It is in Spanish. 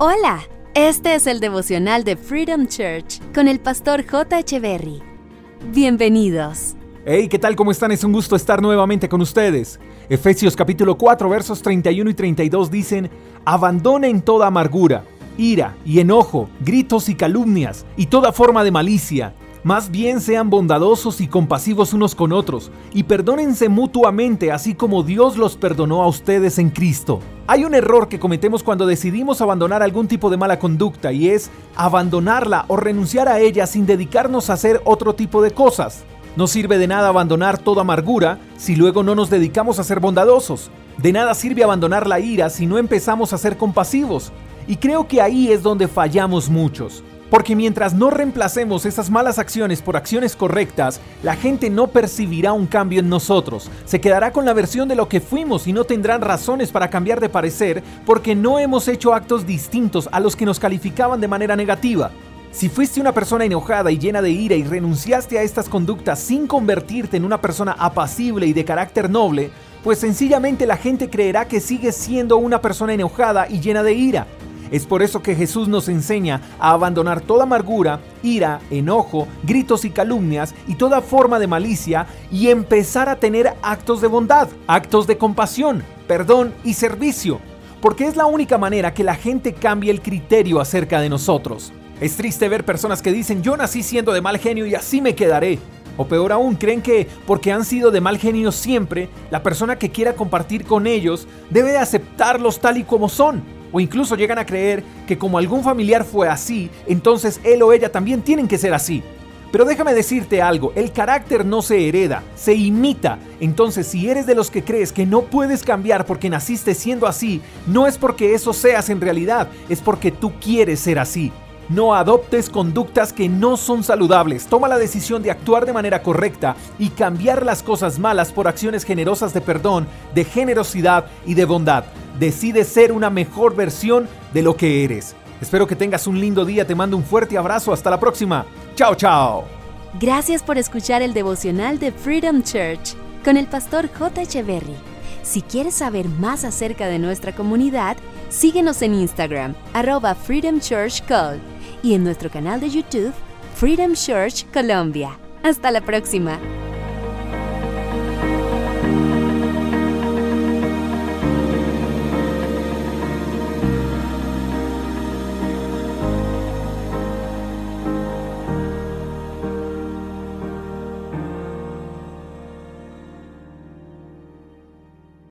Hola, este es el devocional de Freedom Church con el pastor J. Echeverry. Bienvenidos. Hey, ¿qué tal? ¿Cómo están? Es un gusto estar nuevamente con ustedes. Efesios capítulo 4 versos 31 y 32 dicen, abandonen toda amargura, ira y enojo, gritos y calumnias y toda forma de malicia más bien sean bondadosos y compasivos unos con otros, y perdónense mutuamente así como Dios los perdonó a ustedes en Cristo. Hay un error que cometemos cuando decidimos abandonar algún tipo de mala conducta y es abandonarla o renunciar a ella sin dedicarnos a hacer otro tipo de cosas. No sirve de nada abandonar toda amargura si luego no nos dedicamos a ser bondadosos. De nada sirve abandonar la ira si no empezamos a ser compasivos. Y creo que ahí es donde fallamos muchos. Porque mientras no reemplacemos esas malas acciones por acciones correctas, la gente no percibirá un cambio en nosotros. Se quedará con la versión de lo que fuimos y no tendrán razones para cambiar de parecer porque no hemos hecho actos distintos a los que nos calificaban de manera negativa. Si fuiste una persona enojada y llena de ira y renunciaste a estas conductas sin convertirte en una persona apacible y de carácter noble, pues sencillamente la gente creerá que sigues siendo una persona enojada y llena de ira. Es por eso que Jesús nos enseña a abandonar toda amargura, ira, enojo, gritos y calumnias y toda forma de malicia y empezar a tener actos de bondad, actos de compasión, perdón y servicio, porque es la única manera que la gente cambie el criterio acerca de nosotros. Es triste ver personas que dicen yo nací siendo de mal genio y así me quedaré. O peor aún, creen que porque han sido de mal genio siempre, la persona que quiera compartir con ellos debe aceptarlos tal y como son o incluso llegan a creer que como algún familiar fue así, entonces él o ella también tienen que ser así. Pero déjame decirte algo, el carácter no se hereda, se imita. Entonces si eres de los que crees que no puedes cambiar porque naciste siendo así, no es porque eso seas en realidad, es porque tú quieres ser así. No adoptes conductas que no son saludables. Toma la decisión de actuar de manera correcta y cambiar las cosas malas por acciones generosas de perdón, de generosidad y de bondad. Decide ser una mejor versión de lo que eres. Espero que tengas un lindo día. Te mando un fuerte abrazo. Hasta la próxima. Chao, chao. Gracias por escuchar el devocional de Freedom Church con el pastor J. Echeverry. Si quieres saber más acerca de nuestra comunidad, síguenos en Instagram, arroba Freedom Church Call y en nuestro canal de YouTube, Freedom Church Colombia. Hasta la próxima.